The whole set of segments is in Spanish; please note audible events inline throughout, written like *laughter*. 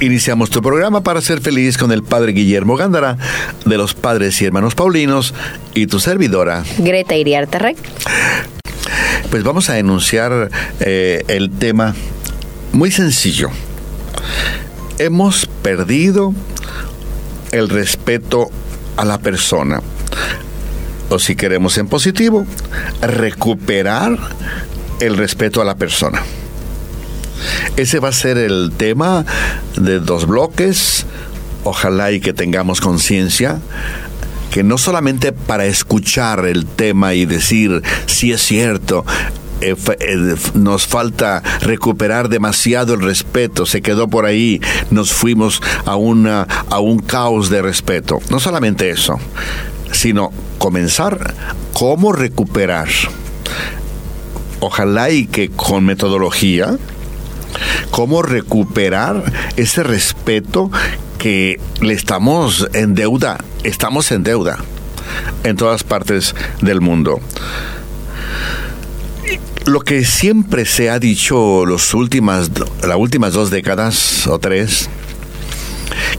Iniciamos tu programa para ser feliz con el Padre Guillermo Gándara, de los Padres y Hermanos Paulinos, y tu servidora. Greta Iriarte Rey. Pues vamos a enunciar eh, el tema muy sencillo. Hemos perdido el respeto a la persona. O si queremos en positivo, recuperar el respeto a la persona. Ese va a ser el tema de dos bloques. Ojalá y que tengamos conciencia que no solamente para escuchar el tema y decir si es cierto, eh, eh, nos falta recuperar demasiado el respeto, se quedó por ahí, nos fuimos a, una, a un caos de respeto. No solamente eso, sino comenzar cómo recuperar. Ojalá y que con metodología, cómo recuperar ese respeto que le estamos en deuda, estamos en deuda en todas partes del mundo. Lo que siempre se ha dicho los últimas, las últimas dos décadas o tres,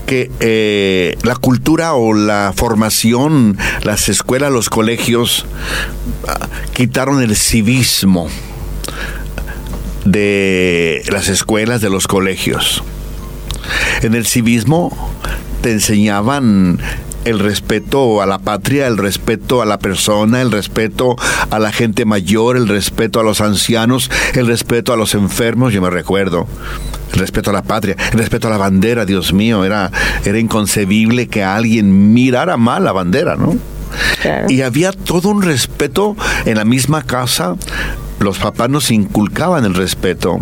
que eh, la cultura o la formación, las escuelas, los colegios, ah, quitaron el civismo de las escuelas, de los colegios. En el civismo te enseñaban el respeto a la patria, el respeto a la persona, el respeto a la gente mayor, el respeto a los ancianos, el respeto a los enfermos, yo me recuerdo. El respeto a la patria, el respeto a la bandera, Dios mío, era, era inconcebible que alguien mirara mal la bandera, ¿no? Y había todo un respeto en la misma casa los papás nos inculcaban el respeto.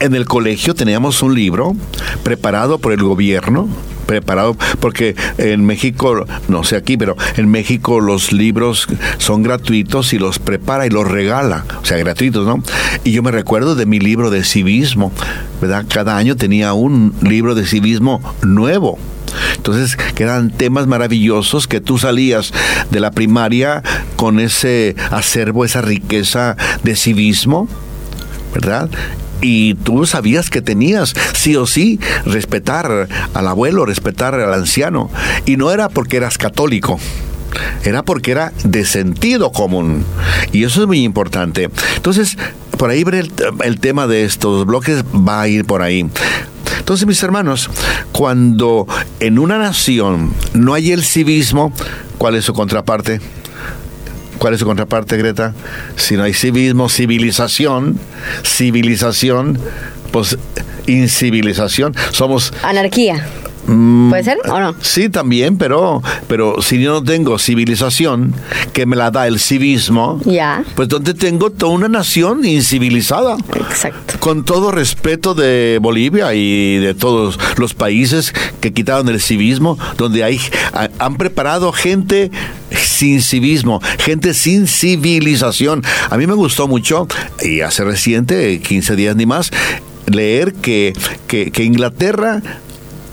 En el colegio teníamos un libro preparado por el gobierno preparado porque en México, no sé aquí, pero en México los libros son gratuitos y los prepara y los regala, o sea, gratuitos, ¿no? Y yo me recuerdo de mi libro de civismo, ¿verdad? Cada año tenía un libro de civismo nuevo. Entonces, quedan temas maravillosos que tú salías de la primaria con ese acervo, esa riqueza de civismo, ¿verdad? y tú sabías que tenías sí o sí respetar al abuelo, respetar al anciano. Y no era porque eras católico. Era porque era de sentido común. Y eso es muy importante. Entonces, por ahí el, el tema de estos bloques va a ir por ahí. Entonces, mis hermanos, cuando en una nación no hay el civismo, ¿cuál es su contraparte? ¿Cuál es su contraparte, Greta? Si no hay civismo, civilización, civilización, pues incivilización. Somos... Anarquía. Mm, ¿Puede ser o no? Sí, también, pero, pero si yo no tengo civilización que me la da el civismo, ya. pues donde tengo toda una nación incivilizada. Exacto. Con todo respeto de Bolivia y de todos los países que quitaron el civismo, donde hay, han preparado gente sin civismo, gente sin civilización. A mí me gustó mucho, y hace reciente, 15 días ni más, leer que, que, que Inglaterra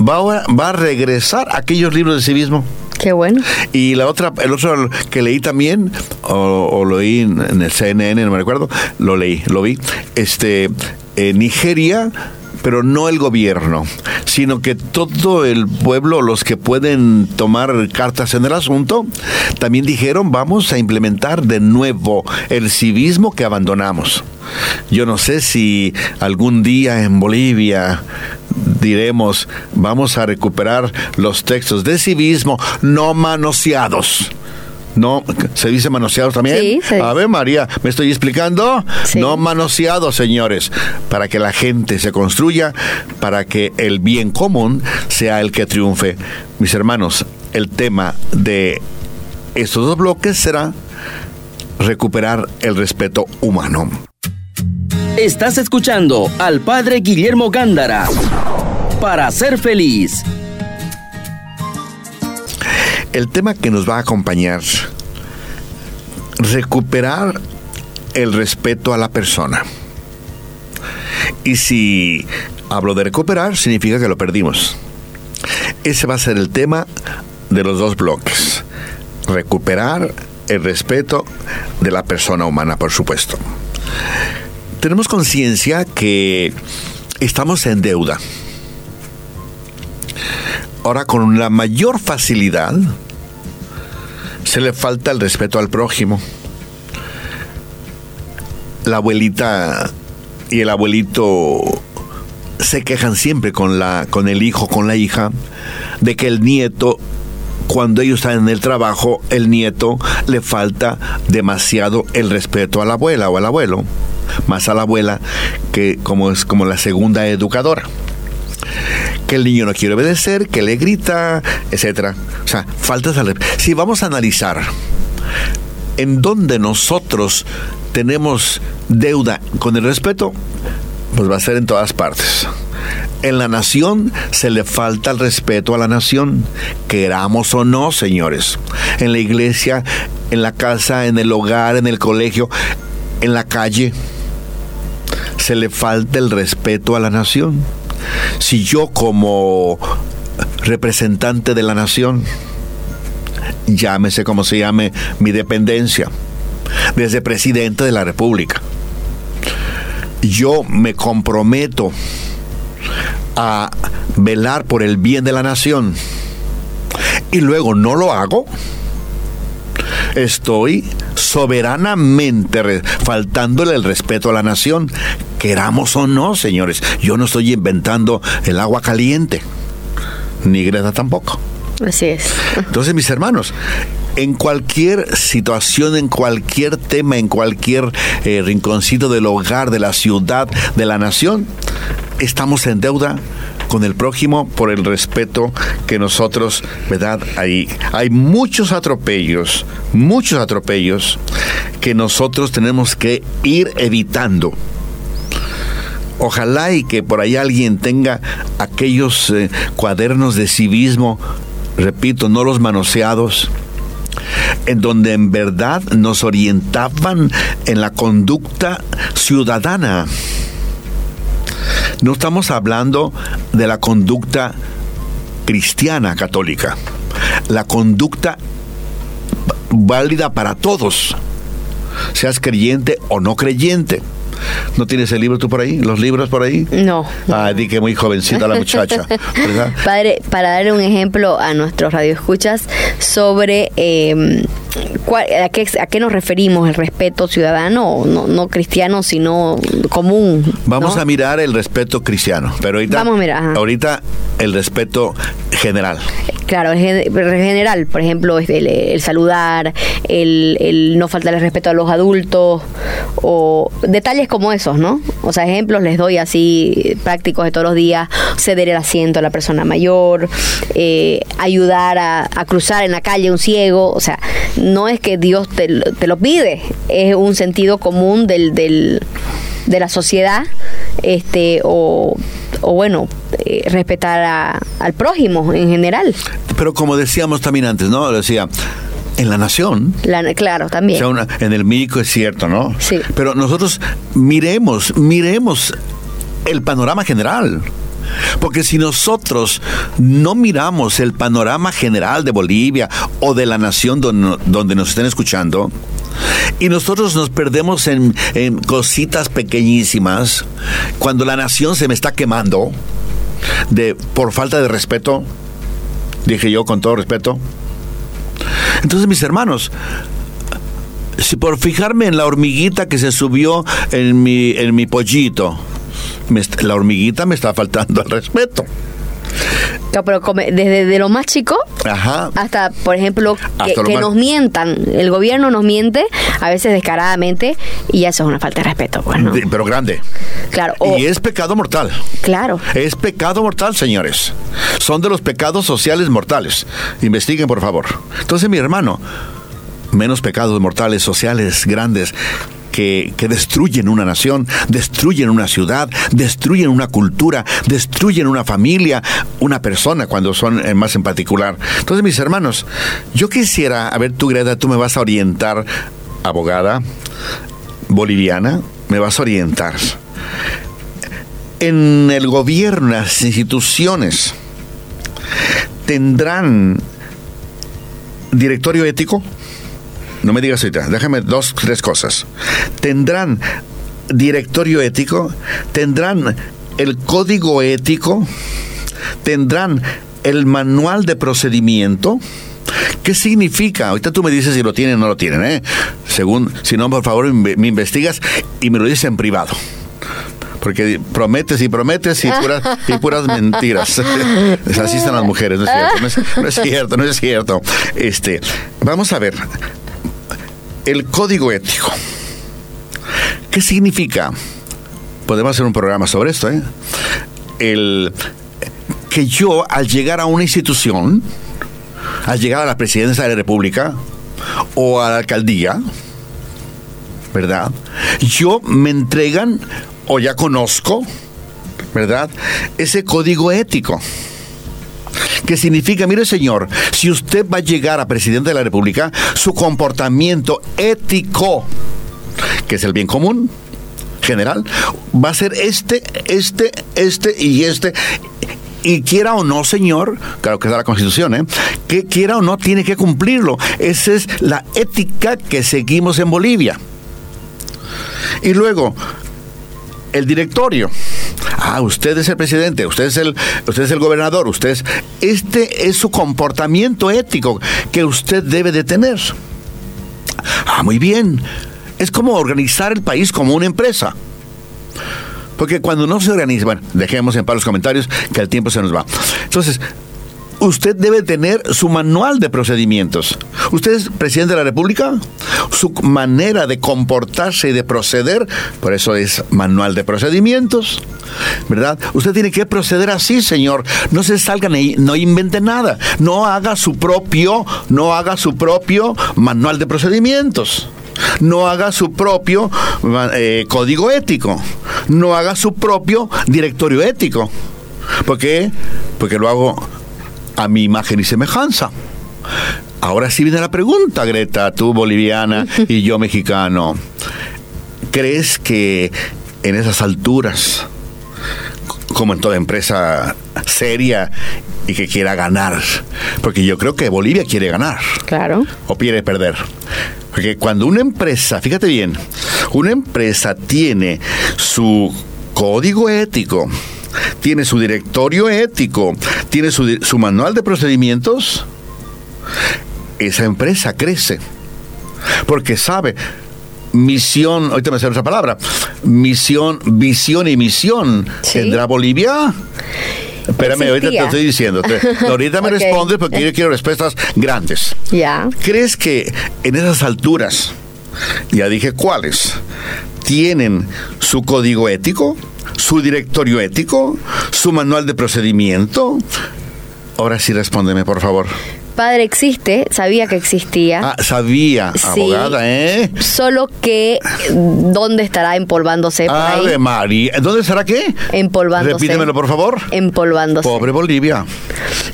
va a, va a regresar aquellos libros de civismo. Qué bueno. Y la otra, el otro que leí también, o, lo leí en el CNN, no me recuerdo, lo leí, lo vi. Este, Nigeria pero no el gobierno, sino que todo el pueblo, los que pueden tomar cartas en el asunto, también dijeron vamos a implementar de nuevo el civismo que abandonamos. Yo no sé si algún día en Bolivia diremos, vamos a recuperar los textos de civismo no manoseados. No, ¿se dice manoseados también? Sí, A ver, María, ¿me estoy explicando? No manoseados, señores, para que la gente se construya, para que el bien común sea el que triunfe. Mis hermanos, el tema de estos dos bloques será recuperar el respeto humano. Estás escuchando al Padre Guillermo Gándara para ser feliz. El tema que nos va a acompañar recuperar el respeto a la persona. Y si hablo de recuperar, significa que lo perdimos. Ese va a ser el tema de los dos bloques. Recuperar el respeto de la persona humana, por supuesto. Tenemos conciencia que estamos en deuda. Ahora, con la mayor facilidad, se le falta el respeto al prójimo. La abuelita y el abuelito se quejan siempre con la con el hijo, con la hija, de que el nieto cuando ellos están en el trabajo, el nieto le falta demasiado el respeto a la abuela o al abuelo, más a la abuela que como es como la segunda educadora. Que el niño no quiere obedecer, que le grita, etcétera. O sea, faltas al Si vamos a analizar en dónde nosotros tenemos deuda con el respeto, pues va a ser en todas partes. En la nación se le falta el respeto a la nación, queramos o no, señores. En la iglesia, en la casa, en el hogar, en el colegio, en la calle, se le falta el respeto a la nación. Si yo como representante de la nación, llámese como se llame mi dependencia, desde presidente de la República, yo me comprometo a velar por el bien de la nación y luego no lo hago, estoy soberanamente faltándole el respeto a la nación, queramos o no, señores. Yo no estoy inventando el agua caliente, ni Greta tampoco. Así es. Entonces, mis hermanos, en cualquier situación, en cualquier tema, en cualquier eh, rinconcito del hogar, de la ciudad, de la nación, estamos en deuda con el prójimo por el respeto que nosotros, ¿verdad? Hay, hay muchos atropellos, muchos atropellos que nosotros tenemos que ir evitando. Ojalá y que por ahí alguien tenga aquellos eh, cuadernos de civismo, repito, no los manoseados, en donde en verdad nos orientaban en la conducta ciudadana. No estamos hablando de la conducta cristiana católica, la conducta válida para todos, seas creyente o no creyente. ¿No tienes el libro tú por ahí? ¿Los libros por ahí? No. Ah, di que muy jovencita la muchacha. *laughs* Padre, para dar un ejemplo a nuestros radioescuchas sobre eh, a, qué, a, qué, nos referimos, el respeto ciudadano, no, no cristiano, sino común. Vamos a mirar el respeto cristiano, pero ahorita, Vamos a mirar, ahorita el respeto general. Claro, el general, por ejemplo, el, el saludar, el, no faltar el respeto a los adultos, o detalles como esos, ¿no? O sea, ejemplos les doy así prácticos de todos los días, ceder el asiento a la persona mayor, eh, ayudar a, a, cruzar en la calle un ciego, o sea, no es que Dios te, te lo pide, es un sentido común del, del, de la sociedad, este, o o bueno, eh, respetar a, al prójimo en general. Pero como decíamos también antes, ¿no? Decía, en la nación. La, claro, también. O sea, una, en el médico es cierto, ¿no? Sí. Pero nosotros miremos, miremos el panorama general. Porque si nosotros no miramos el panorama general de Bolivia o de la nación donde, donde nos estén escuchando, y nosotros nos perdemos en, cositas pequeñísimas, cuando la nación se me está quemando, de, por falta de respeto, dije yo con todo respeto. Entonces, mis hermanos, si por fijarme en la hormiguita que se subió en mi, en mi pollito, la hormiguita me está faltando el respeto. No, pero desde de lo más chico Ajá. hasta, por ejemplo, que, más- nos mientan. El gobierno nos miente, a veces descaradamente, y eso es una falta de respeto, pues, ¿no? Pero grande. Claro, o- Y es pecado mortal. claro. Es pecado mortal, señores. Son de los pecados sociales mortales. Investiguen, por favor. Entonces, mi hermano, menos pecados mortales sociales grandes que, destruyen una nación, destruyen una ciudad, destruyen una cultura, destruyen una familia, una persona, cuando son eh, más en particular. Entonces, mis hermanos, yo quisiera, a ver tú, Greta, tú me vas a orientar abogada boliviana, me vas a orientar. En el gobierno, las instituciones, ¿tendrán directorio ético? No me digas ahorita, déjame dos, tres cosas. ¿Tendrán directorio ético? ¿Tendrán el código ético? ¿Tendrán el manual de procedimiento? ¿Qué significa? Ahorita tú me dices si lo tienen o no lo tienen, ¿eh? Según, si no, por favor, me investigas y me lo dices en privado porque prometes y prometes y puras, y puras mentiras. *laughs* Así están las mujeres, no es cierto, no es, cierto, no es cierto. Este, vamos a ver, el código ético. ¿Qué significa? Podemos hacer un programa sobre esto, ¿eh? El que yo, al llegar a una institución, al llegar a la presidencia de la República o a la alcaldía, ¿verdad? Yo me entregan o ya conozco, ¿verdad? Ese código ético. Que significa, mire señor, si usted va a llegar a presidente de la República, su comportamiento ético, que es el bien común general, va a ser este, este, este y este y quiera o no, señor, claro que es la Constitución, ¿eh? que quiera o no, tiene que cumplirlo. Esa es la ética que seguimos en Bolivia. Y luego, el directorio. Ah, usted es el presidente, usted es el, usted es el gobernador, usted es. Este es su comportamiento ético que usted debe de tener. Ah, muy bien. Es como organizar el país como una empresa. Porque cuando no se organiza, bueno, dejemos en paz los comentarios que el tiempo se nos va. Entonces, usted debe tener su manual de procedimientos. Usted es presidente de la República, su manera de comportarse y de proceder, por eso es manual de procedimientos, ¿verdad? Usted tiene que proceder así, señor. No se salgan y no invente nada. No haga su propio, no haga su propio manual de procedimientos no haga su propio eh, código ético, no haga su propio directorio ético. ¿Por qué? Porque lo hago a mi imagen y semejanza. Ahora sí viene la pregunta, Greta, tú boliviana y yo mexicano. ¿Crees que en esas alturas, como en toda empresa seria y que quiera ganar, porque yo creo que Bolivia quiere ganar. Claro. O quiere perder. Porque cuando una empresa, fíjate bien, una empresa tiene su código ético, tiene su directorio ético, tiene su, su manual de procedimientos, esa empresa crece. Porque sabe, misión, ahorita me sale esa palabra, misión, visión y misión. ¿Tendrá Bolivia? Espérame, ahorita te estoy diciendo. ahorita me *laughs* respondes porque yo quiero respuestas grandes. Ya. ¿Crees que en esas alturas, ya dije cuáles, tienen su código ético, su directorio ético, su manual de procedimiento? Ahora sí respóndeme, por favor padre existe, sabía que existía. Ah, sabía, abogada, ¿eh? Solo que, ¿dónde estará empolvándose? Por Ave María. ¿Dónde estará qué? Empolvándose. Repítemelo, por favor. Empolvándose. Pobre Bolivia.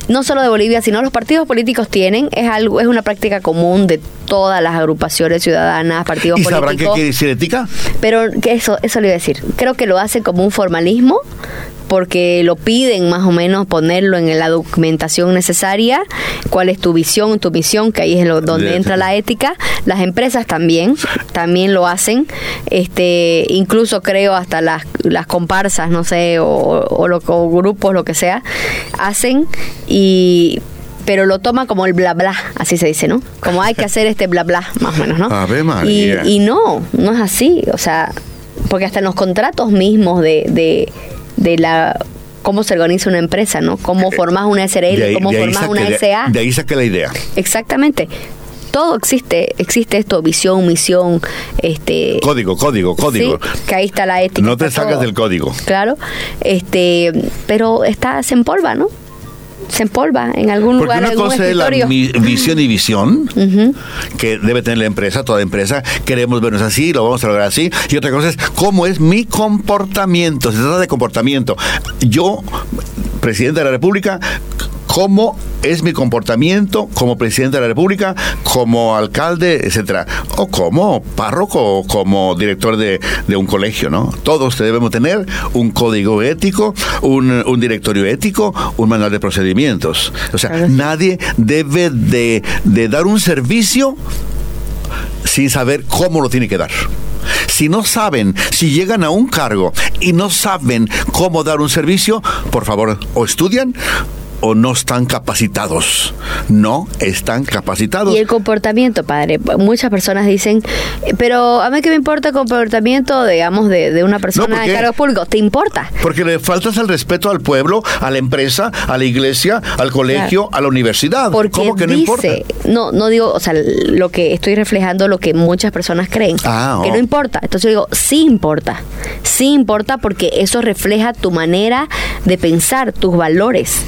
No solo de Bolivia, sino los partidos políticos tienen, es algo, es una práctica común de todas las agrupaciones ciudadanas, partidos políticos. ¿Y sabrán qué quiere decir ética? Pero que eso, eso le iba a decir. Creo que lo hace como un formalismo porque lo piden más o menos ponerlo en la documentación necesaria, cuál es tu visión, tu misión, que ahí es lo, donde entra la ética. Las empresas también, también lo hacen, este, incluso creo hasta las, las comparsas, no sé, o, o, grupos, lo que sea, hacen y pero lo toma como el bla bla, así se dice, ¿no? Como hay que hacer este bla bla, más o menos, ¿no? *laughs* Y, y no, no es así, o sea, porque hasta en los contratos mismos de, de de la cómo se organiza una empresa, ¿no? Cómo eh, formas una SRL, cómo formas una SA. De, ahí saqué la idea. Exactamente. Todo existe, existe esto, visión, misión, este código, código, código. que ahí está la ética. No te salgas del código. Claro. Este, pero está se empolva, ¿no? Se empolva en algún Porque lugar. Una cosa es la visión y visión que debe tener la empresa, toda empresa. Queremos vernos así, lo vamos a lograr así. Y otra cosa es cómo es mi comportamiento. Se trata de comportamiento. Yo, presidente de la República, cómo es mi comportamiento como presidente de la República, como alcalde, etcétera, o como párroco o como director de, de un colegio, ¿no? Todos debemos tener un código ético, un, un directorio ético, un manual de procedimientos. O sea, nadie debe de, de dar un servicio sin saber cómo lo tiene que dar. Si no saben, si llegan a un cargo y no saben cómo dar un servicio, por favor, o estudian o no están capacitados. No están capacitados. Y el comportamiento, padre. Muchas personas dicen, pero a mí que me importa el comportamiento, digamos, de, de una persona en cargo público. ¿Te importa? Porque le faltas el respeto al pueblo, a la empresa, a la iglesia, al colegio, a la universidad. Porque ¿Cómo que no dice, importa? No, no digo, o sea, lo que estoy reflejando lo que muchas personas creen. Ah, que oh. no importa. Entonces yo digo, sí importa. Sí importa porque eso refleja tu manera de pensar, tus valores.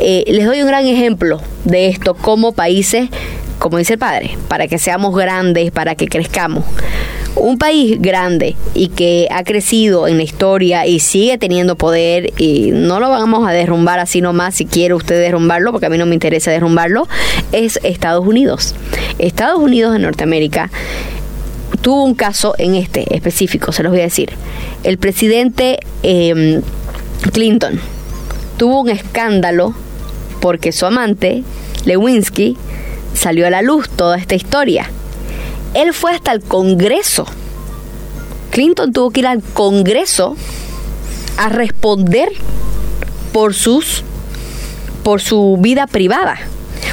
Eh, les doy un gran ejemplo de esto como países, como dice el padre, para que seamos grandes, para que crezcamos. Un país grande y que ha crecido en la historia y sigue teniendo poder y no lo vamos a derrumbar así nomás si quiere usted derrumbarlo, porque a mí no me interesa derrumbarlo, es Estados Unidos. Estados Unidos de Norteamérica tuvo un caso en este específico, se los voy a decir. El presidente eh, Clinton tuvo un escándalo porque su amante, Lewinsky, salió a la luz toda esta historia. Él fue hasta el Congreso. Clinton tuvo que ir al Congreso a responder por sus por su vida privada.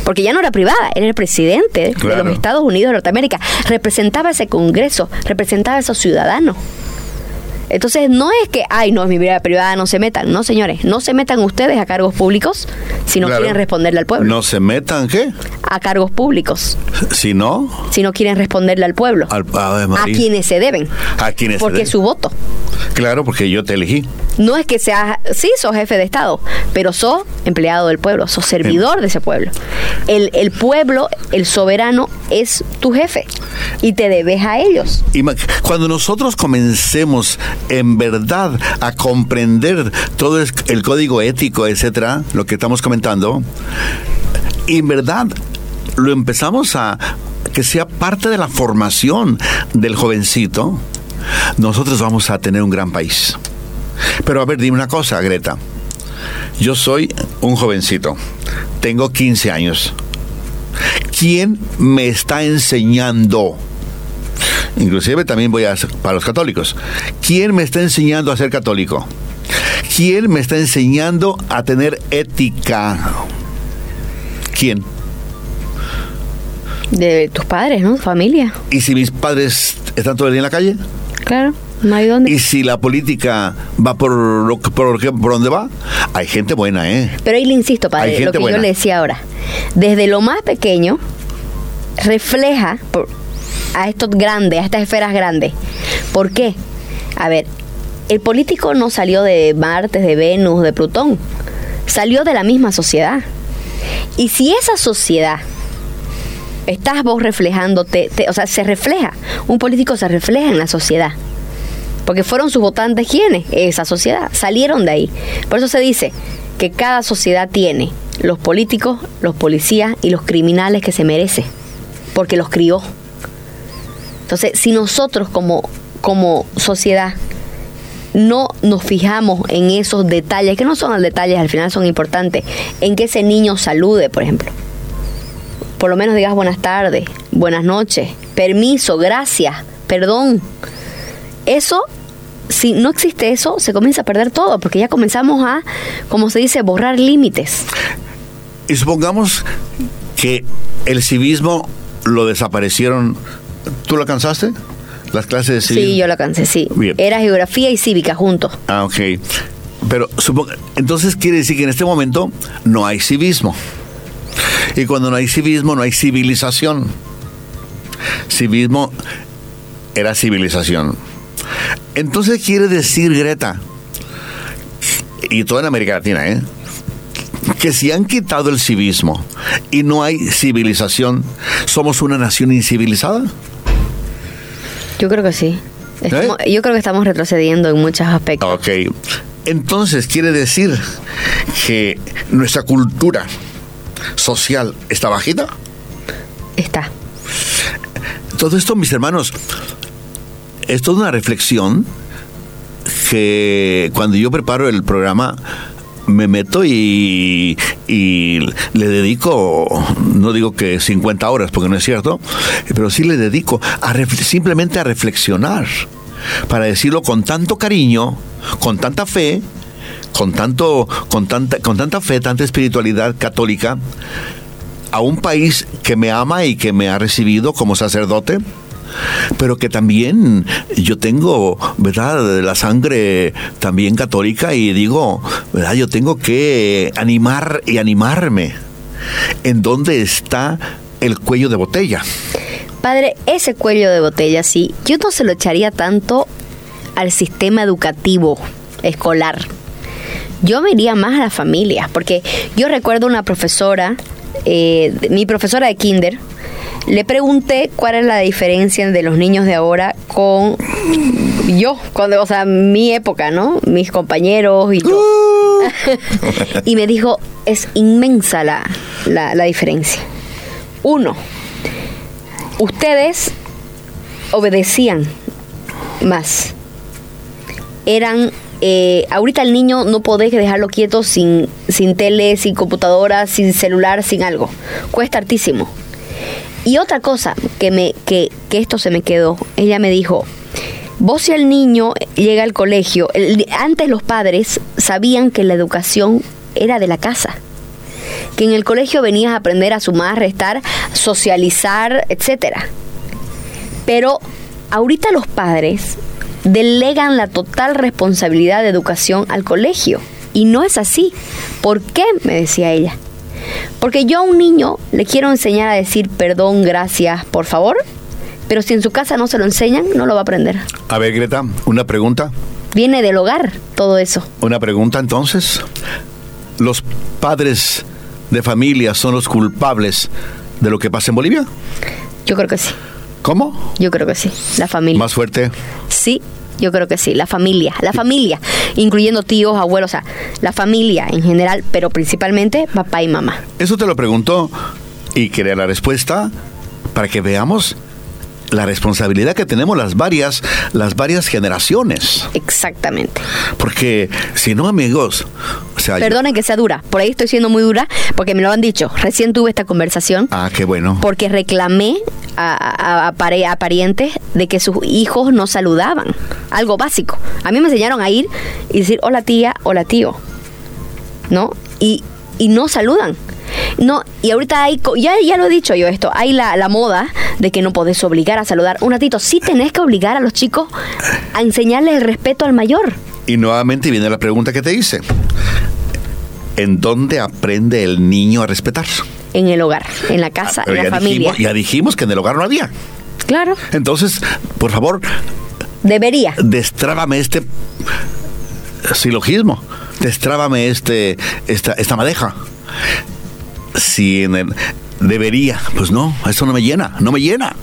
Porque ya no era privada, era el presidente de los Estados Unidos de Norteamérica. Representaba ese Congreso, representaba a esos ciudadanos. Entonces no es que, ay, no, es mi vida privada, no se metan. No, señores, no se metan ustedes a cargos públicos si no Claro. quieren responderle al pueblo. No se metan, ¿qué? A cargos públicos Si no, si no quieren responderle al pueblo. al a María. quienes se deben. A quienes se Porque deben. es su voto. Claro, porque yo te elegí. No es que seas, sí, sos jefe de Estado, pero sos empleado del pueblo, sos servidor de ese pueblo. El, el pueblo, el soberano, es tu jefe y te debes a ellos. Cuando nosotros comencemos en verdad a comprender todo el código ético, etcétera, lo que estamos comentando, y en verdad lo empezamos a que sea parte de la formación del jovencito, nosotros vamos a tener un gran país. Pero a ver, dime una cosa, Greta. Yo soy un jovencito, tengo 15 años. ¿Quién me está enseñando? Inclusive también voy a para los católicos. ¿Quién me está enseñando a ser católico? ¿Quién me está enseñando a tener ética? ¿Quién? De tus padres, ¿no? Familia. ¿Y si mis padres están todo el día en la calle? Claro, no hay dónde. ¿Y si la política va por, lo, por, lo que- por donde va? Hay gente buena, ¿eh? Pero ahí le insisto, padre, lo que buena. yo le decía ahora. Desde lo más pequeño, refleja por- a estos grandes, a estas esferas grandes. ¿Por qué? A ver, el político no salió de Marte, de Venus, de Plutón. Salió de la misma sociedad. Y si esa sociedad estás vos reflejándote, te- o sea, se refleja. Un político se refleja en la sociedad. Porque fueron sus votantes quienes, esa sociedad, salieron de ahí. Por eso se dice que cada sociedad tiene los políticos, los policías y los criminales que se merece, porque los crió. Entonces, si nosotros como, como sociedad no nos fijamos en esos detalles, que no son detalles, al final son importantes, en que ese niño salude, por ejemplo. Por lo menos digas buenas tardes, buenas noches, permiso, gracias, perdón. Eso, si no existe eso, se comienza a perder todo, porque ya comenzamos a, como se dice, borrar límites. Y supongamos que el civismo lo desaparecieron. ¿Tú lo alcanzaste? Las clases de. Sí, yo lo alcancé, sí. Bien. Era geografía y cívica juntos. Ah, ok. Pero supongo, entonces quiere decir que en este momento no hay civismo. Y cuando no hay civismo, no hay civilización. Civismo era civilización. Entonces quiere decir, Greta, y toda en América Latina, ¿eh? que si han quitado el civismo y no hay civilización, ¿somos una nación incivilizada? Yo creo que sí. Estamos- Yo creo que estamos retrocediendo en muchos aspectos. Ok. Entonces quiere decir que nuestra cultura, social está bajita. Está. Todo esto, mis hermanos, es toda una reflexión que cuando yo preparo el programa me meto y, y, le dedico, no digo que 50 horas, porque no es cierto, pero sí le dedico a simplemente a reflexionar, para decirlo con tanto cariño, con tanta fe, con, tanto, con, tanta, con tanta fe, tanta espiritualidad católica, a un país que me ama y que me ha recibido como sacerdote, pero que también yo tengo, ¿verdad?, la sangre también católica y digo, ¿verdad?, yo tengo que animar y animarme. ¿En dónde está el cuello de botella? Padre, ese cuello de botella, sí, yo no se lo echaría tanto al sistema educativo escolar. Yo me más a la familia, porque yo recuerdo una profesora, eh, mi profesora de kinder, le pregunté cuál es la diferencia de los niños de ahora con yo, cuando, o sea, mi época, ¿no? Mis compañeros y yo. Uh. *laughs* y me dijo, es inmensa la, la diferencia. Uno, ustedes obedecían más. Eran eh, ahorita el niño no podés dejarlo quieto sin, sin tele, sin computadora, sin celular, sin algo. Cuesta hartísimo. Y otra cosa que, me, que, que esto se me quedó, ella me dijo, vos si el niño llega al colegio, antes los padres sabían que la educación era de la casa, que en el colegio venías a aprender a sumar, restar, socializar, etc. Pero ahorita los padres delegan la total responsabilidad de educación al colegio. Y no es así. ¿Por qué? me decía ella. Porque yo a un niño le quiero enseñar a decir perdón, gracias, por favor, pero si en su casa no se lo enseñan, no lo va a aprender. A ver, Greta, una pregunta. Viene del hogar todo eso. Una pregunta entonces. ¿Los padres de familia son los culpables de lo que pasa en Bolivia? Yo creo que sí. ¿Cómo? Yo creo que sí, la familia. ¿Más fuerte? Sí, yo creo que sí, la familia, la familia, incluyendo tíos, abuelos, o sea, la familia en general, pero principalmente papá y mamá. Eso te lo pregunto y quería la respuesta para que veamos la responsabilidad que tenemos las varias, las varias generaciones. Exactamente. Porque si no, amigos, sea, perdonen que sea dura, por ahí estoy siendo muy dura, porque me lo han dicho. Recién tuve esta conversación. Ah, qué bueno. Porque reclamé a, a, a, parientes de que sus hijos no saludaban. Algo básico. A mí me enseñaron a ir y decir hola tía, hola tío. ¿No? Y, y no saludan. No, y ahorita hay, ya, ya lo he dicho yo esto, hay la, la moda de que no podés obligar a saludar. Un ratito, sí tenés que obligar a los chicos a enseñarles el respeto al mayor. Y nuevamente viene la pregunta que te hice. ¿En dónde aprende el niño a respetar? En el hogar, en la casa, ah, en la familia. ya dijimos que en el hogar no había. Claro. Entonces, por favor. Debería. Destrábame este silogismo. Destrábame este, esta, esta madeja si en el debería, pues no, eso no me llena, no me llena.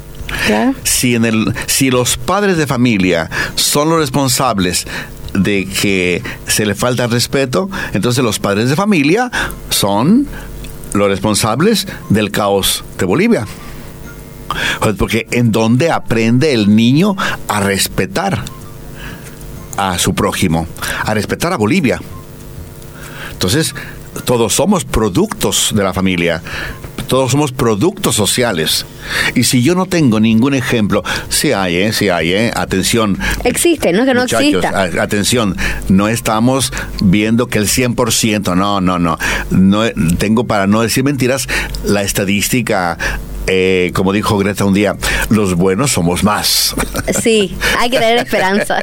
Si en el si los padres de familia son los responsables de que se le falta respeto, entonces los padres de familia son los responsables del caos de Bolivia. Porque en donde aprende el niño a respetar a su prójimo, a respetar a Bolivia. Entonces, todos somos productos de la familia. Todos somos productos sociales. Y si yo no tengo ningún ejemplo, sí hay, ¿eh? Sí hay, ¿eh? Atención. Existe, no es que no exista. Atención, no estamos viendo que el 100%, no, no, no. no tengo, para no decir mentiras, la estadística eh, como dijo Greta un día, los buenos somos más. *laughs* Sí, hay que tener esperanza.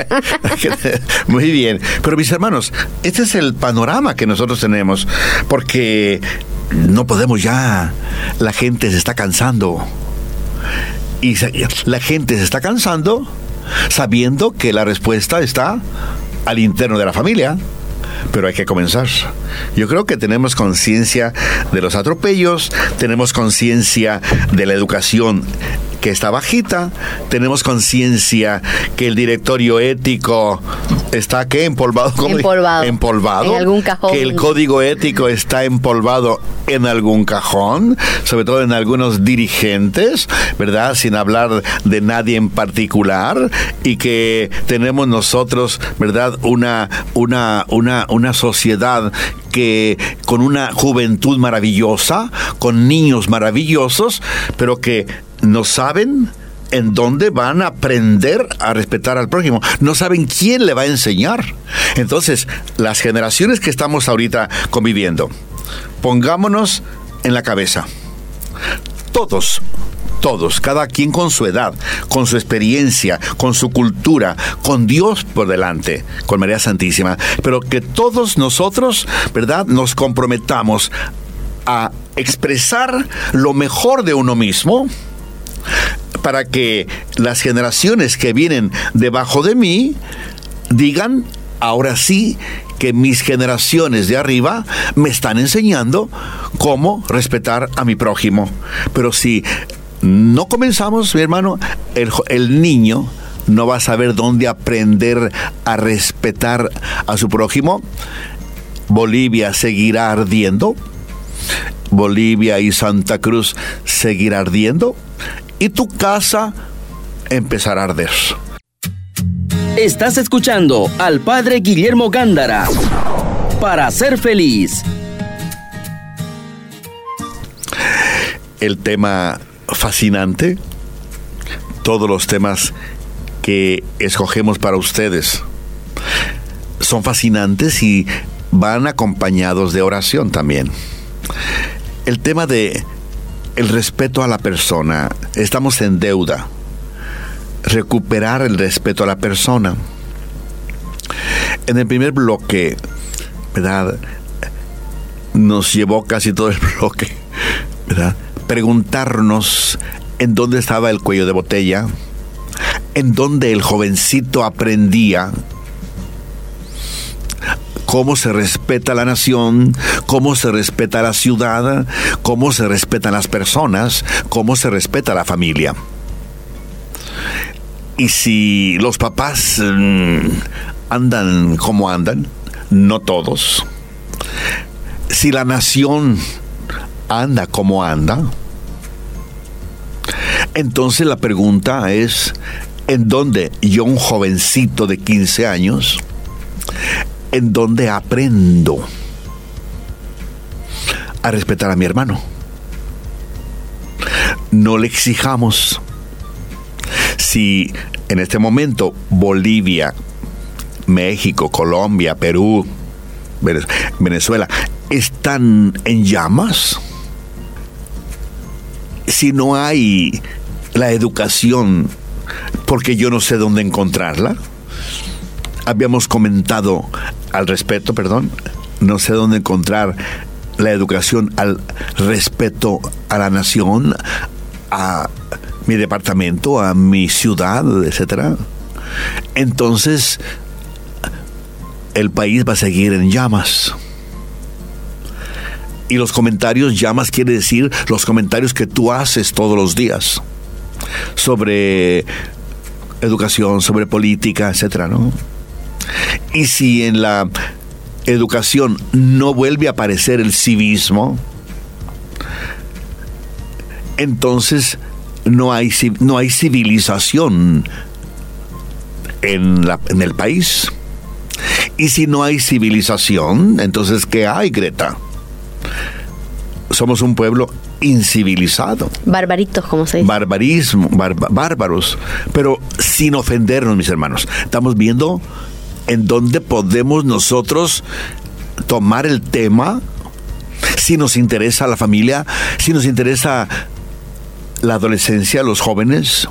*laughs* Muy bien. Pero mis hermanos, este es el panorama que nosotros tenemos, porque no podemos ya, la gente se está cansando. Y la gente se está cansando sabiendo que la respuesta está al interno de la familia pero hay que comenzar. Yo creo que tenemos conciencia de los atropellos, tenemos conciencia de la educación que está bajita, tenemos conciencia que el directorio ético está qué empolvado empolvado empolvado. En algún cajón. Que el código ético está empolvado en algún cajón sobre todo en algunos dirigentes verdad sin hablar de nadie en particular. Y que tenemos nosotros verdad una una una una sociedad que con una juventud maravillosa con niños maravillosos pero que no saben en dónde van a aprender a respetar al prójimo. No saben quién le va a enseñar. Entonces, las generaciones que estamos ahorita conviviendo, pongámonos en la cabeza. Todos, todos, cada quien con su edad, con su experiencia, con su cultura, con Dios por delante, con María Santísima, pero que todos nosotros, ¿verdad?, nos comprometamos a expresar lo mejor de uno mismo, para que las generaciones que vienen debajo de mí digan, ahora sí, que mis generaciones de arriba me están enseñando cómo respetar a mi prójimo. Pero si no comenzamos, mi hermano, el, niño no va a saber dónde aprender a respetar a su prójimo. Bolivia seguirá ardiendo. Bolivia y Santa Cruz seguirá ardiendo y tu casa empezará a arder. Estás escuchando al Padre Guillermo Gándara para ser feliz. El tema fascinante, todos los temas que escogemos para ustedes son fascinantes y van acompañados de oración también. El tema de el respeto a la persona. Estamos en deuda. Recuperar el respeto a la persona. En el primer bloque, ¿verdad? Nos llevó casi todo el *laughs* bloque, ¿verdad? Preguntarnos en dónde estaba el cuello de botella, en dónde el jovencito aprendía cómo se respeta la nación, cómo se respeta la ciudad, cómo se respetan las personas, cómo se respeta la familia. Y si los papás mm, andan como andan, no todos, si la nación anda como anda, entonces la pregunta es, ¿en dónde yo, un jovencito de 15 años, en donde aprendo a respetar a mi hermano. No le exijamos. Si en este momento Bolivia, México, Colombia, Perú, Venezuela están en llamas, si no hay la educación, porque yo no sé dónde encontrarla, habíamos comentado al respeto, perdón, no sé dónde encontrar la educación al respeto a la nación, a mi departamento, a mi ciudad, etcétera. Entonces el país va a seguir en llamas. Y los comentarios, llamas quiere decir los comentarios que tú haces todos los días sobre educación, sobre política, etcétera, ¿no? Y si en la educación no vuelve a aparecer el civismo, entonces no hay, no hay civilización en, la, en el país. Y si no hay civilización, entonces ¿qué hay, Greta? Somos un pueblo incivilizado. Barbaritos, como se dice. Barbarismo, bárbaros. Pero sin ofendernos, mis hermanos. Estamos viendo en donde podemos nosotros tomar el tema, si nos interesa la familia, si nos interesa la adolescencia, los jóvenes,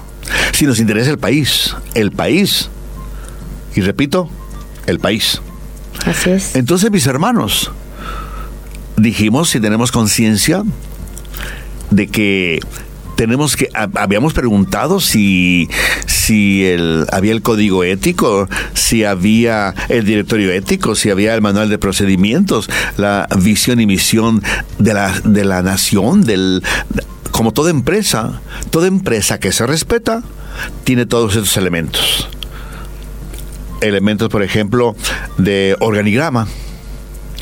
si nos interesa el país, el país. Y repito, el país. Así es. Entonces, mis hermanos, dijimos si tenemos conciencia de que tenemos que habíamos preguntado si si el, había el código ético, si había el directorio ético, si había el manual de procedimientos, la visión y misión de la, de la nación, del como toda empresa, toda empresa que se respeta tiene todos estos elementos. elementos, por ejemplo, de organigrama.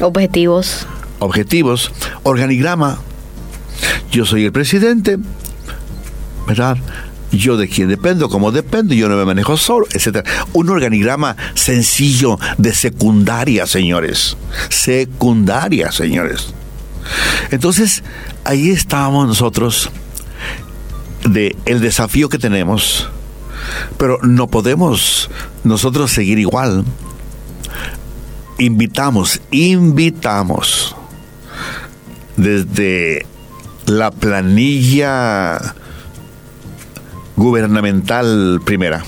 Objetivos. Objetivos. Organigrama. Yo soy el presidente, ¿verdad? Yo de quién dependo, cómo dependo, yo no me manejo solo, etc. Un organigrama sencillo de secundaria, señores. Secundaria, señores. Entonces, ahí estábamos nosotros de el desafío que tenemos, pero no podemos nosotros seguir igual. Invitamos, invitamos desde la planilla gubernamental primera.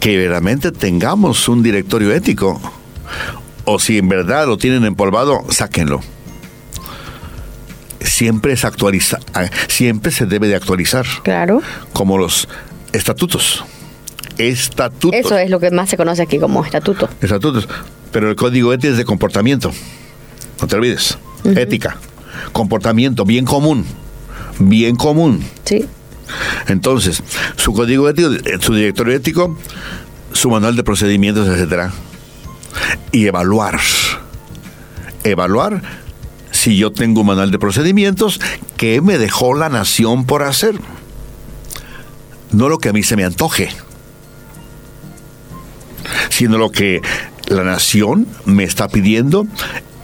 Que verdaderamente tengamos un directorio ético. O si en verdad lo tienen empolvado, sáquenlo. Siempre es actualizar, siempre se debe de actualizar. Claro. Como los estatutos. Estatutos. Eso es lo que más se conoce aquí como estatuto. Estatutos. Pero el código ético es de comportamiento. No te olvides. Ética. Comportamiento, bien común. Bien común. Sí. Entonces, su código ético, su directorio ético, su manual de procedimientos, etcétera. Y evaluar. Evaluar si yo tengo un manual de procedimientos que me dejó la nación por hacer. No lo que a mí se me antoje, sino lo que la nación me está pidiendo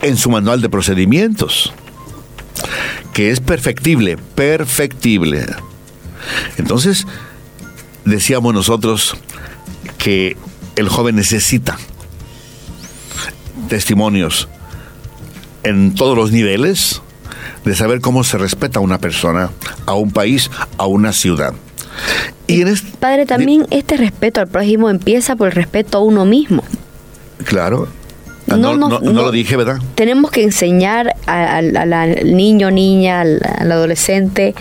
en su manual de procedimientos, que es perfectible, perfectible. Entonces, decíamos nosotros que el joven necesita testimonios en todos los niveles de saber cómo se respeta a una persona, a un país, a una ciudad. Y Padre, también este respeto al prójimo empieza por el respeto a uno mismo. Claro. Ah, no, no, lo dije, ¿verdad? Tenemos que enseñar al niño, niña, al, adolescente,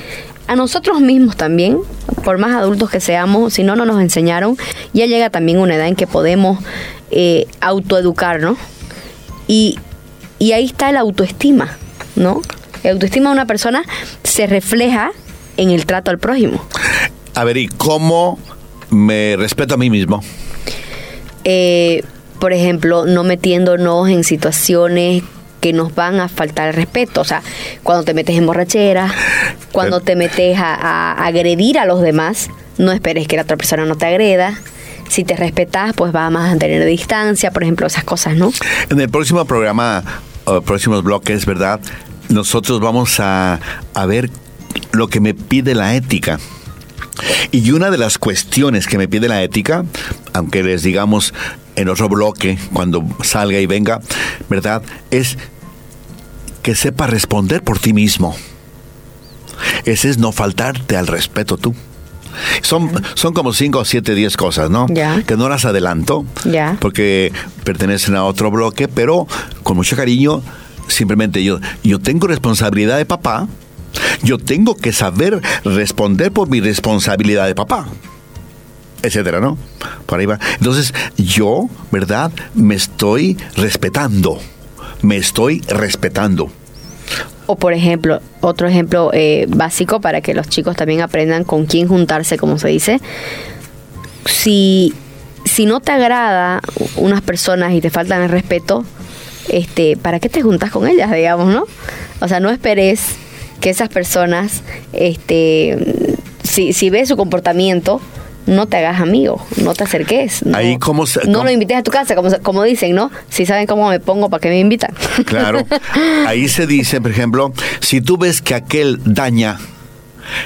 a nosotros mismos también, por más adultos que seamos, si no, no nos enseñaron, ya llega también una edad en que podemos eh, autoeducarnos. Y, y ahí está la autoestima, ¿no? La autoestima de una persona se refleja en el trato al prójimo. A ver, ¿y cómo me respeto a mí mismo? Eh, por ejemplo, no metiéndonos en situaciones que nos van a faltar el respeto. O sea, cuando te metes en borrachera, cuando te metes a, agredir a los demás, no esperes que la otra persona no te agreda. Si te respetas, pues va a mantener distancia, por ejemplo, esas cosas, ¿no? En el próximo programa, o próximos bloques, ¿verdad? Nosotros vamos a, a ver lo que me pide la ética. Y una de las cuestiones que me pide la ética, aunque les digamos en otro bloque, cuando salga y venga, ¿verdad? Es que sepa responder por ti mismo. Ese es no faltarte al respeto tú. Son, son como cinco o siete, diez cosas, ¿no? Que no las adelanto, ya. porque pertenecen a otro bloque, pero con mucho cariño, simplemente yo, yo tengo responsabilidad de papá, yo tengo que saber responder por mi responsabilidad de papá etcétera, ¿no? Por ahí va. Entonces, yo, ¿verdad? Me estoy respetando. Me estoy respetando. O por ejemplo, otro ejemplo eh, básico para que los chicos también aprendan con quién juntarse, como se dice. Si, si no te agrada unas personas y te faltan el respeto, este, ¿para qué te juntas con ellas, digamos, no? O sea, no esperes que esas personas, este, si, si ves su comportamiento, no te hagas amigo, no te acerques. No, Ahí cómo no lo invites a tu casa, como, como dicen, ¿no? Si saben cómo me pongo, ¿para qué me invitan? *laughs* Claro. Ahí se dice, por ejemplo, si tú ves que aquel daña,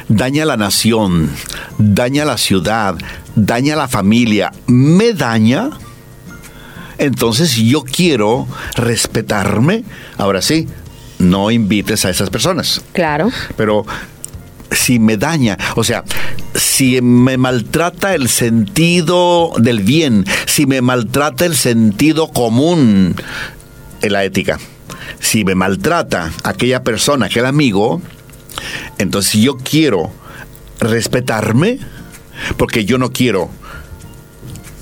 daña la nación, daña la ciudad, daña la familia, me daña, entonces yo quiero respetarme. Ahora sí, no invites a esas personas. Claro. Pero si me daña, o sea, si me maltrata el sentido del bien, si me maltrata el sentido común en la ética, si me maltrata aquella persona, aquel amigo, entonces yo quiero respetarme, porque yo no quiero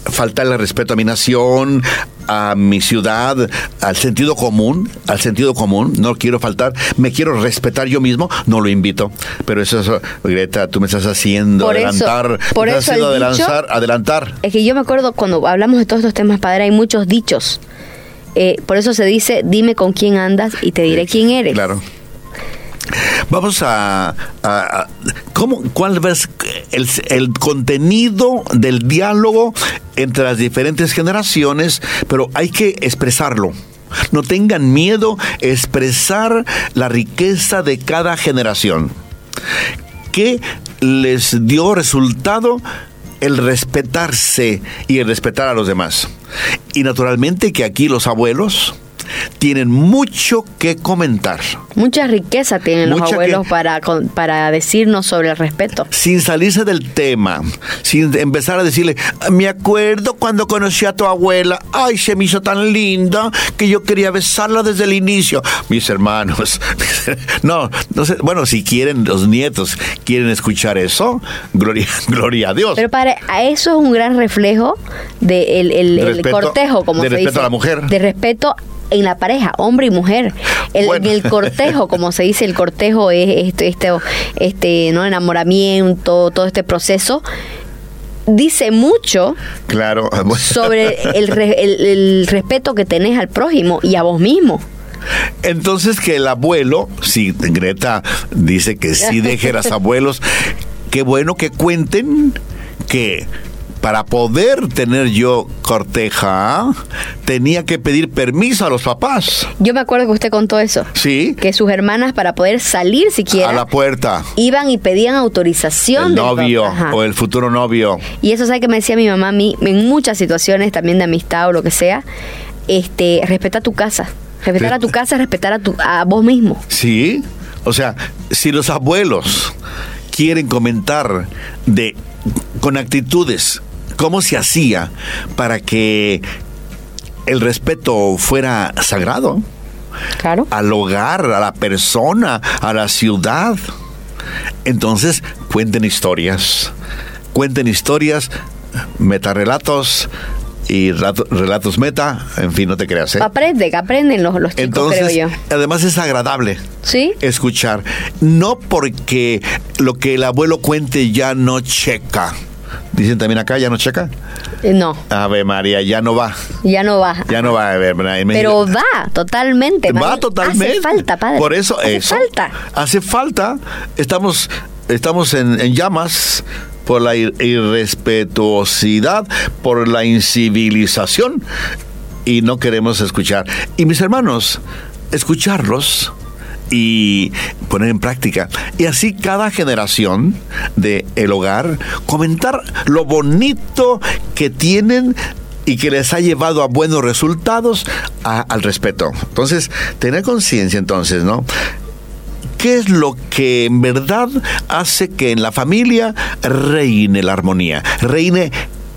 faltarle respeto a mi nación, a mi ciudad, al sentido común, al sentido común, no quiero faltar, me quiero respetar yo mismo, no lo invito. Pero eso, es, Greta, tú me estás haciendo Por eso- adelantar, por me estás eso haciendo dicho- adelantar, adelantar. Es que yo me acuerdo cuando hablamos de todos estos temas, padre, hay muchos dichos. Eh, por eso se dice, dime con quién andas y te diré quién eres. Claro. Vamos a, ¿cómo, ¿Cuál es el, el contenido del diálogo entre las diferentes generaciones? Pero hay que expresarlo. No tengan miedo a expresar la riqueza de cada generación. ¿Qué les dio resultado? El respetarse y el respetar a los demás. Y naturalmente que aquí los abuelos tienen mucho que comentar. Mucha riqueza tienen los abuelos que- para, para decirnos sobre el respeto. sin salirse del tema, sin empezar a decirle, me acuerdo cuando conocí a tu abuela, ay, se me hizo tan linda que yo quería besarla desde el inicio. Mis hermanos, *laughs* no, no sé, bueno, si quieren, los nietos quieren escuchar eso, gloria, *laughs* gloria a Dios. Pero padre, a eso es un gran reflejo del de el, el- De el respeto- cortejo, como de se respeto dice. a la mujer. De respeto en la pareja, hombre y mujer. El, Bueno. En el cortejo, como se dice, el cortejo es este, este, este ¿no? enamoramiento, todo este proceso. Dice mucho claro, bueno. sobre el, re- el- el respeto que tenés al prójimo y a vos mismo. Entonces que el abuelo, si Greta dice que sí deje a los *laughs* abuelos, qué bueno que cuenten que para poder tener yo corteja, tenía que pedir permiso a los papás. Yo me acuerdo que usted contó eso. Sí, Que sus hermanas, para poder salir siquiera, a la puerta. iban y pedían autorización El del novio papá. O el futuro novio. Y eso sabe que me decía mi mamá a mí, en muchas situaciones también de amistad o lo que sea, este, respeta tu casa. Respetar a tu casa, respetar a, tu, a vos mismo. Sí, o sea, si los abuelos quieren comentar de con actitudes cómo se hacía para que el respeto fuera sagrado Claro. al hogar, a la persona, a la ciudad. Entonces, cuenten historias. Cuenten historias, metarrelatos y rato- relatos meta, en fin, no te creas, ¿eh? Aprenden, aprenden los, los chicos, Entonces, creo yo. además es agradable ¿Sí? escuchar. No porque lo que el abuelo cuente ya no checa. Dicen también acá, ya no checa. Eh, No, Ave María, ya no va. ya no va. Ya no va a ver. Pero va, totalmente. Va totalmente. Hace falta, padre. Por eso, Hace eso. falta. Hace falta. Estamos, estamos en, en llamas por la ir- irrespetuosidad, por la incivilización y no queremos escuchar. Y mis hermanos, escucharlos y poner en práctica. Y así cada generación de el hogar comentar lo bonito que tienen y que les ha llevado a buenos resultados al respeto. Entonces, tener conciencia entonces, ¿no? ¿Qué es lo que en verdad hace que en la familia reine la armonía, reine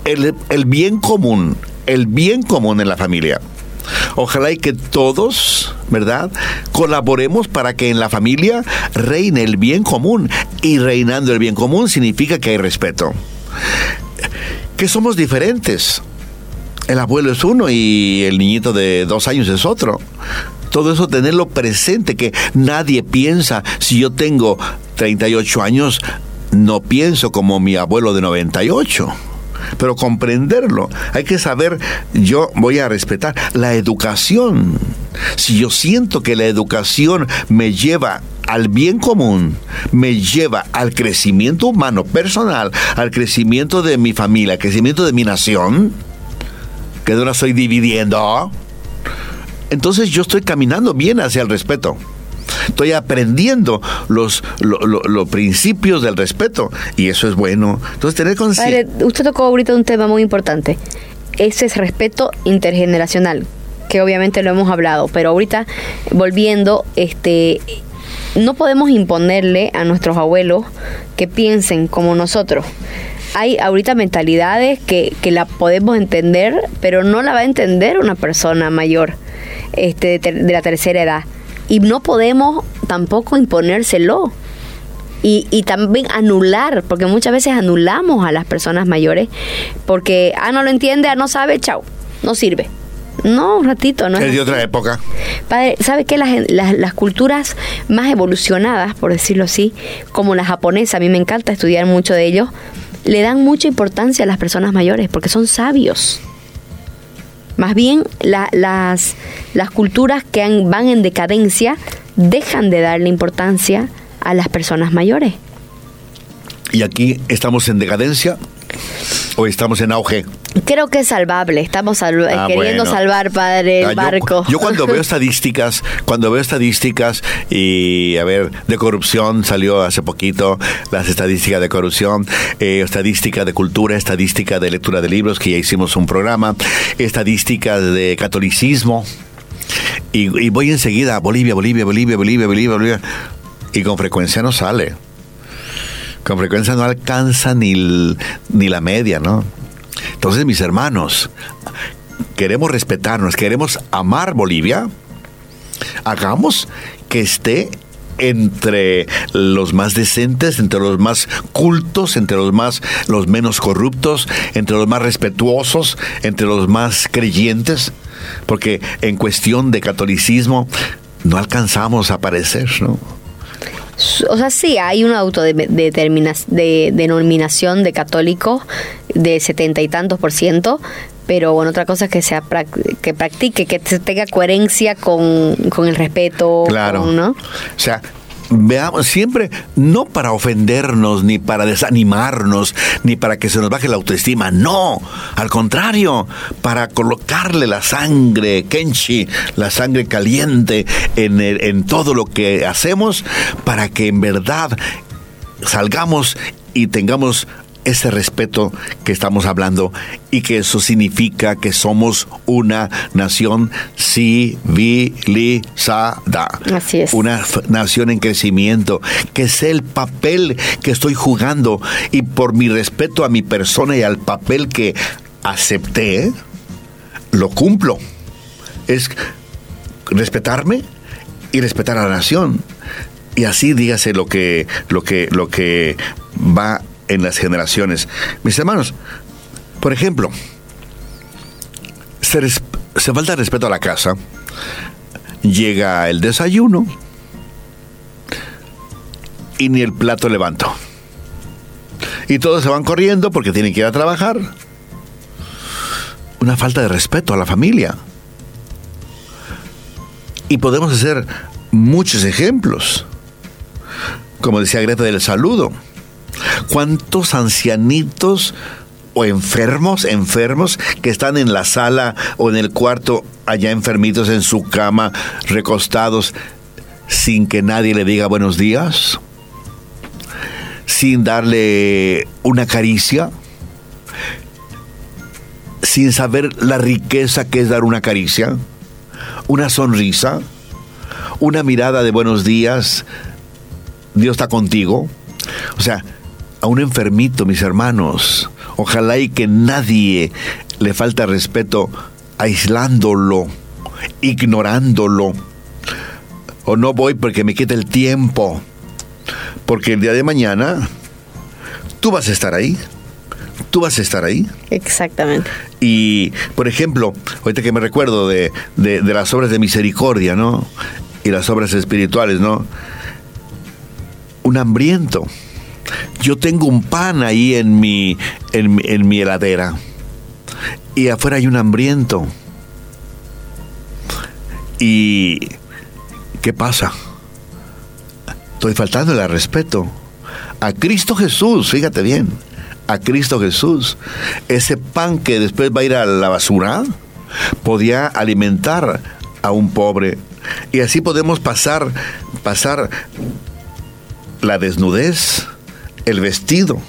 el, el bien común, el bien común en la familia? Ojalá y que todos, ¿verdad? Colaboremos para que en la familia reine el bien común. Y reinando el bien común significa que hay respeto. Que somos diferentes. El abuelo es uno y el niñito de dos años es otro. Todo eso tenerlo presente, que nadie piensa, si yo tengo 38 años, no pienso como mi abuelo de 98. Pero comprenderlo, hay que saber, yo voy a respetar la educación. Si yo siento que la educación me lleva al bien común, me lleva al crecimiento humano personal, al crecimiento de mi familia, al crecimiento de mi nación, que no la estoy dividiendo, entonces yo estoy caminando bien hacia el respeto. Estoy aprendiendo los, lo- lo- los principios del respeto y eso es bueno. Entonces tener conciencia. Usted tocó ahorita un tema muy importante. Ese es respeto intergeneracional, que obviamente lo hemos hablado, pero ahorita volviendo, este, no podemos imponerle a nuestros abuelos que piensen como nosotros. Hay ahorita mentalidades que, que la podemos entender, pero no la va a entender una persona mayor este, de, ter- de la tercera edad. Y no podemos tampoco imponérselo y, y también anular, porque muchas veces anulamos a las personas mayores porque, ah, no lo entiende, ah, no sabe, chao, no sirve. No, un ratito, ¿no? Es de otra época. Padre, ¿sabe qué? Las, las, las culturas más evolucionadas, por decirlo así, como la japonesa, a mí me encanta estudiar mucho de ellos, le dan mucha importancia a las personas mayores porque son sabios. Más bien, la- las, las culturas que han- van en decadencia dejan de darle importancia a las personas mayores. ¿Y aquí estamos en decadencia o estamos en auge? Creo que es salvable. Estamos salv- Ah, queriendo bueno. salvar, padre, el Ah, yo- barco. Yo, cuando veo *laughs* estadísticas, cuando veo estadísticas y a ver, de corrupción salió hace poquito las estadísticas de corrupción, eh, estadística de cultura, estadística de lectura de libros, que ya hicimos un programa, estadísticas de catolicismo. Y, y voy enseguida a Bolivia, Bolivia, Bolivia, Bolivia, Bolivia, Bolivia. Y con frecuencia no sale. Con frecuencia no alcanza ni, el- ni la media, ¿no? Entonces, mis hermanos, queremos respetarnos, queremos amar Bolivia, hagamos que esté entre los más decentes, entre los más cultos, entre los más los menos corruptos, entre los más respetuosos, entre los más creyentes, porque en cuestión de catolicismo no alcanzamos a aparecer, ¿no? O sea, sí, hay una autodeterminación de denominación de católico de setenta y tantos por ciento, pero bueno, otra cosa es que sea que practique, que te- tenga coherencia con, con el respeto, Claro. con, ¿no? O sea, veamos, siempre, no para ofendernos, ni para desanimarnos, ni para que se nos baje la autoestima, no, al contrario, para colocarle la sangre, Kenshi, la sangre caliente en, en todo lo que hacemos, para que en verdad salgamos y tengamos ese respeto que estamos hablando y que eso significa que somos una nación civilizada. Así es. Una nación en crecimiento, que es el papel que estoy jugando y por mi respeto a mi persona y al papel que acepté, lo cumplo. Es respetarme y respetar a la nación. Y así dígase lo que, lo que, lo que va en las generaciones. Mis hermanos, por ejemplo, se, falta respeto a la casa. Llega el desayuno y ni el plato levanto. Y todos se van corriendo porque tienen que ir a trabajar. Una falta de respeto a la familia. Y podemos hacer muchos ejemplos. Como decía Greta del saludo. ¿Cuántos ancianitos o enfermos, enfermos, que están en la sala o en el cuarto, allá enfermitos en su cama, recostados, sin que nadie le diga buenos días? Sin darle una caricia? Sin saber la riqueza que es dar una caricia, una sonrisa, una mirada de buenos días, Dios está contigo. O sea, a un enfermito, mis hermanos, ojalá y que nadie le falta respeto aislándolo, ignorándolo. O no voy porque me quita el tiempo. Porque el día de mañana tú vas a estar ahí. Tú vas a estar ahí. Exactamente. Y, por ejemplo, ahorita que me recuerdo de, de- de las obras de misericordia, ¿no? Y las obras espirituales, ¿no? Un hambriento. Yo tengo un pan ahí en mi, en, en mi heladera. Y afuera hay un hambriento. ¿Y qué pasa? Estoy faltándole al respeto. A Cristo Jesús, fíjate bien. A Cristo Jesús. Ese pan que después va a ir a la basura, podía alimentar a un pobre. Y así podemos pasar, pasar la desnudez, el vestido.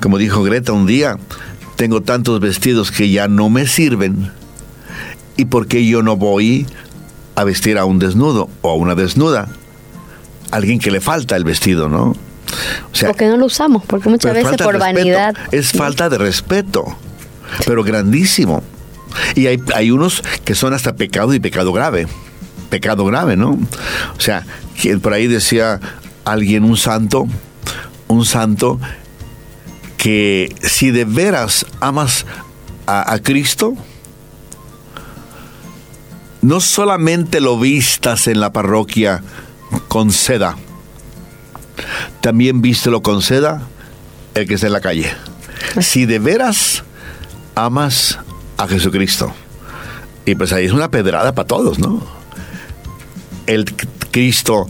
Como dijo Greta un día, tengo tantos vestidos que ya no me sirven. ¿Y por qué yo no voy a vestir a un desnudo o a una desnuda? Alguien que le falta el vestido, ¿no? O sea, Porque no lo usamos, porque muchas veces por vanidad. Es falta de respeto, pero grandísimo. Y hay, hay unos que son hasta pecado y pecado grave. Pecado grave, ¿no? O sea, por ahí decía alguien, un santo, un santo, que si de veras amas a, a Cristo, no solamente lo vistas en la parroquia con seda, también vístelo con seda el que está en la calle. Si de veras amas a Jesucristo, y pues ahí es una pedrada para todos, ¿no? El Cristo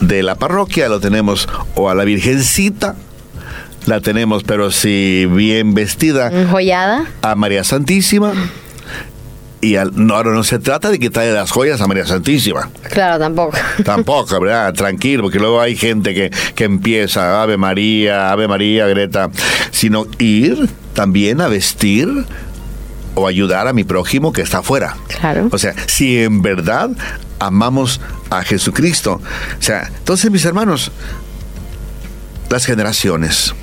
de la parroquia lo tenemos o a la Virgencita, la tenemos, pero si bien vestida. Joyada. A María Santísima. Y al, no, ahora no se trata de quitarle las joyas a María Santísima. Claro, tampoco. *laughs* Tampoco, ¿verdad? Tranquilo, porque luego hay gente que, que empieza, Ave María, Ave María, Greta, sino ir también a vestir o ayudar a mi prójimo que está afuera. Claro. O sea, si en verdad amamos a Jesucristo. O sea, entonces mis hermanos, las generaciones,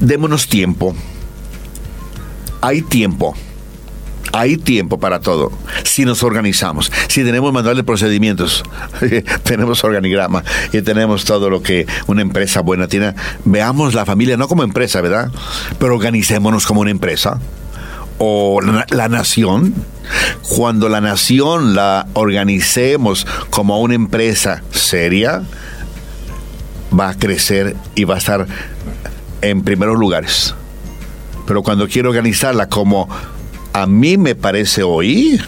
démonos tiempo. Hay tiempo. Hay tiempo para todo. Si nos organizamos, si tenemos manual de procedimientos, *laughs* tenemos organigrama y tenemos todo lo que una empresa buena tiene. Veamos la familia no como empresa, ¿verdad? Pero organicémonos como una empresa. O la, la nación. Cuando la nación la organicemos como una empresa seria, va a crecer y va a estar en primeros lugares. Pero cuando quiero organizarla como a mí me parece hoy,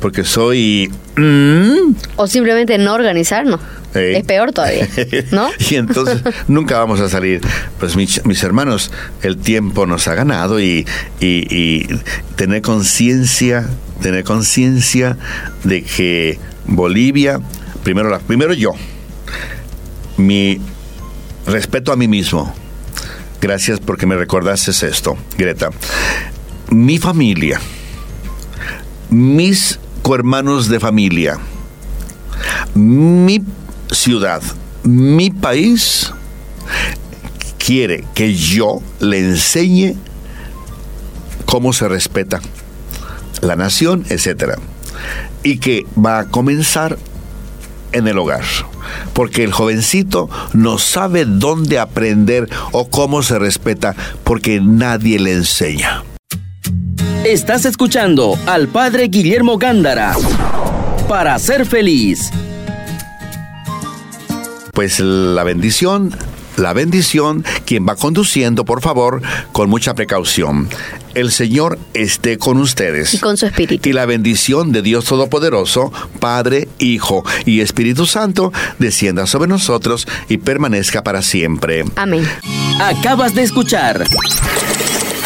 porque soy... mm, O simplemente no organizarnos. Es peor todavía, ¿no? *laughs* y entonces nunca vamos a salir. Pues mis, mis hermanos, el tiempo nos ha ganado y, y- y tener conciencia, tener conciencia de que Bolivia, primero, la, primero yo, mi respeto a mí mismo. Gracias porque me recordaste esto, Greta. Mi familia, mis cohermanos de familia, mi ciudad, mi país quiere que yo le enseñe cómo se respeta la nación, etcétera. Y que va a comenzar en el hogar. Porque el jovencito no sabe dónde aprender o cómo se respeta porque nadie le enseña. Estás escuchando al Padre Guillermo Gándara. Para ser feliz. Pues la bendición, la bendición, quien va conduciendo, por favor, con mucha precaución. El Señor esté con ustedes. Y con su espíritu. Y la bendición de Dios Todopoderoso, Padre, Hijo y Espíritu Santo, descienda sobre nosotros y permanezca para siempre. Amén. Acabas de escuchar